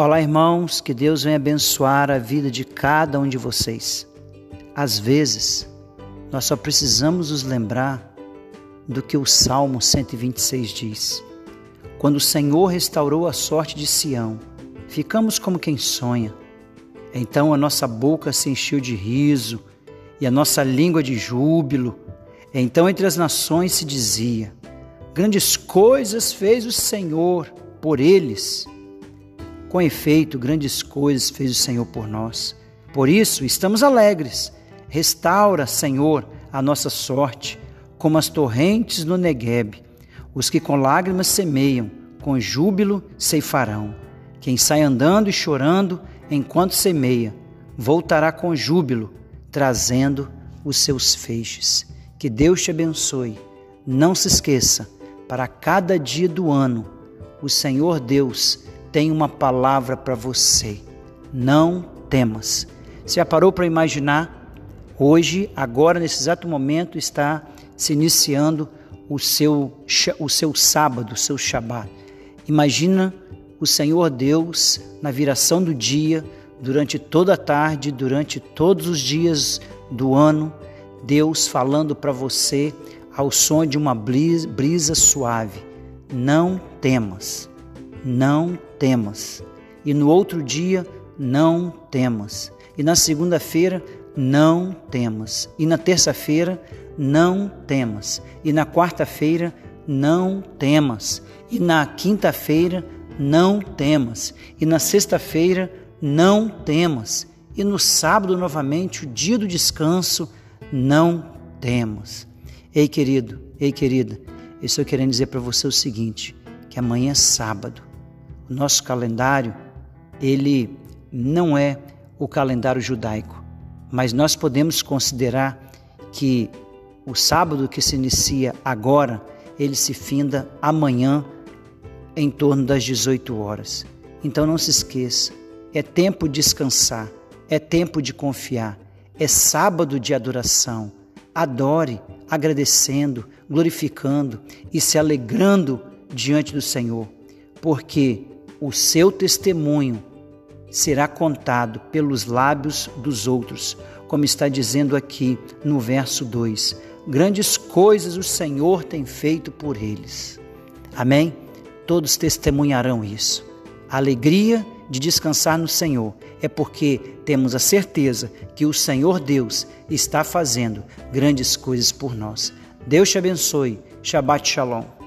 Olá, irmãos, que Deus venha abençoar a vida de cada um de vocês. Às vezes, nós só precisamos nos lembrar do que o Salmo 126 diz. Quando o Senhor restaurou a sorte de Sião, ficamos como quem sonha. Então a nossa boca se encheu de riso e a nossa língua de júbilo. Então entre as nações se dizia: Grandes coisas fez o Senhor por eles com efeito, grandes coisas fez o Senhor por nós. Por isso, estamos alegres. Restaura, Senhor, a nossa sorte, como as torrentes no Negueb. Os que com lágrimas semeiam, com júbilo ceifarão. Quem sai andando e chorando enquanto semeia, voltará com júbilo, trazendo os seus feixes. Que Deus te abençoe. Não se esqueça, para cada dia do ano, o Senhor Deus tem uma palavra para você. Não temas. Você já parou para imaginar? Hoje, agora, nesse exato momento, está se iniciando o seu, o seu sábado, o seu Shabat. Imagina o Senhor Deus na viração do dia, durante toda a tarde, durante todos os dias do ano, Deus falando para você ao som de uma brisa suave: Não temas, não temas. E no outro dia, não temas. E na segunda-feira, não temas. E na terça-feira, não temas. E na quarta-feira, não temas. E na quinta-feira, não temas. E na sexta-feira, não temas. E no sábado, novamente, o dia do descanso, não temas. Ei, querido, ei, querida, eu estou querendo dizer para você o seguinte: que amanhã é sábado nosso calendário, ele não é o calendário judaico, mas nós podemos considerar que o sábado que se inicia agora, ele se finda amanhã em torno das 18 horas. Então não se esqueça, é tempo de descansar, é tempo de confiar, é sábado de adoração. Adore, agradecendo, glorificando e se alegrando diante do Senhor, porque o seu testemunho será contado pelos lábios dos outros, como está dizendo aqui no verso 2. Grandes coisas o Senhor tem feito por eles. Amém? Todos testemunharão isso. A alegria de descansar no Senhor é porque temos a certeza que o Senhor Deus está fazendo grandes coisas por nós. Deus te abençoe. Shabbat Shalom.